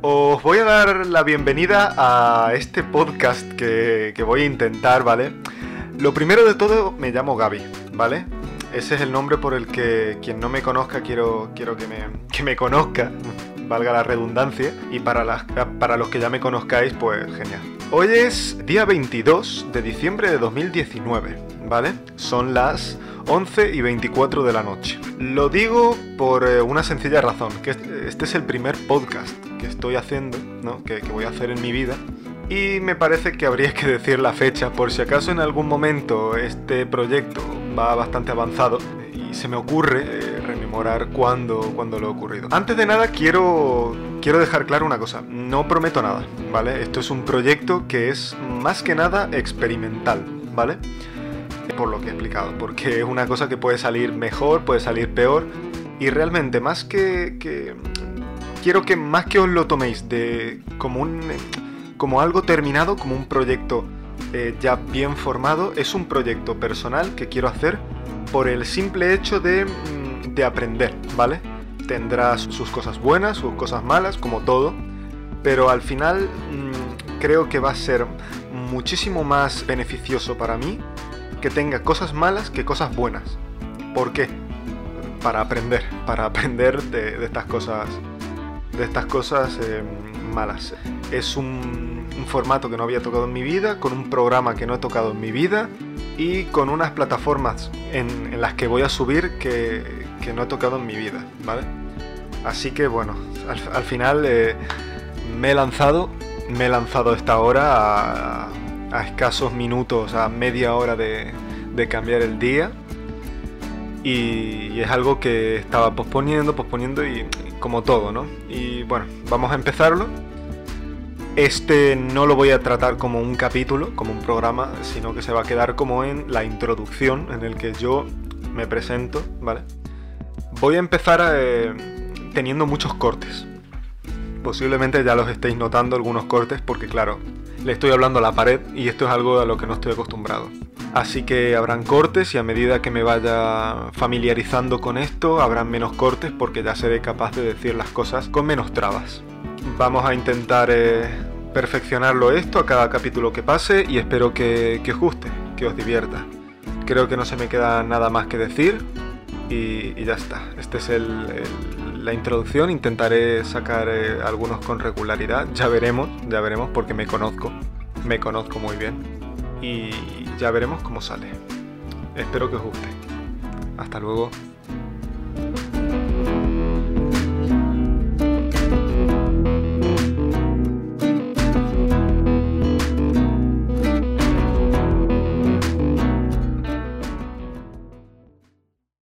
Os voy a dar la bienvenida a este podcast que, voy a intentar, ¿vale? Lo primero de todo, me llamo Gaby, ¿vale? Ese es el nombre por el que quien no me conozca quiero, quiero que, me, que me conozca, valga la redundancia, y para, las, para los que ya me conozcáis, pues genial. Hoy es día 22 de diciembre de 2019, ¿vale? Son las 11 y 24 de la noche. Lo digo por eh, una sencilla razón, que este es el primer podcast que estoy haciendo, ¿no? que, voy a hacer en mi vida. Y me parece que habría que decir la fecha, por si acaso en algún momento este proyecto va bastante avanzado y se me ocurre rememorar cuándo, cuándo lo ocurrido. Antes de nada quiero, quiero dejar claro una cosa, no prometo nada, ¿vale? Esto es un proyecto que es más que nada experimental, ¿vale? Por lo que he explicado, porque es una cosa que puede salir mejor, puede salir peor, y realmente más que, quiero que más que os lo toméis de como un como algo terminado, como un proyecto eh, ya bien formado, es un proyecto personal que quiero hacer por el simple hecho de, de aprender, ¿vale? Tendrá sus cosas buenas, sus cosas malas, como todo, pero al final mm, creo que va a ser muchísimo más beneficioso para mí que tenga cosas malas que cosas buenas. ¿Por qué? Para aprender, para aprender de, de estas cosas de estas cosas eh, malas. Es un, formato que no había tocado en mi vida, con un programa que no he tocado en mi vida y con unas plataformas en, las que voy a subir que, no he tocado en mi vida, ¿vale? Así que bueno, al, final eh, me he lanzado, me he lanzado esta hora a, escasos minutos, a media hora de, de cambiar el día. Y, es algo que estaba posponiendo, posponiendo y, como todo, ¿no? Y bueno, vamos a empezarlo. Este no lo voy a tratar como un capítulo, como un programa, sino que se va a quedar como en la introducción en el que yo me presento, ¿vale? Voy a empezar eh, teniendo muchos cortes. Posiblemente ya los estéis notando algunos cortes porque claro, le estoy hablando a la pared y esto es algo a lo que no estoy acostumbrado. Así que habrán cortes y a medida que me vaya familiarizando con esto, habrán menos cortes porque ya seré capaz de decir las cosas con menos trabas. Vamos a intentar eh, perfeccionarlo esto a cada capítulo que pase y espero que, os guste, que os divierta. Creo que no se me queda nada más que decir y, ya está. Esta es la introducción. Intentaré sacar eh, algunos con regularidad. Ya veremos, ya veremos porque me conozco. Me conozco muy bien. Y ya veremos cómo sale. Espero que os guste. Hasta luego.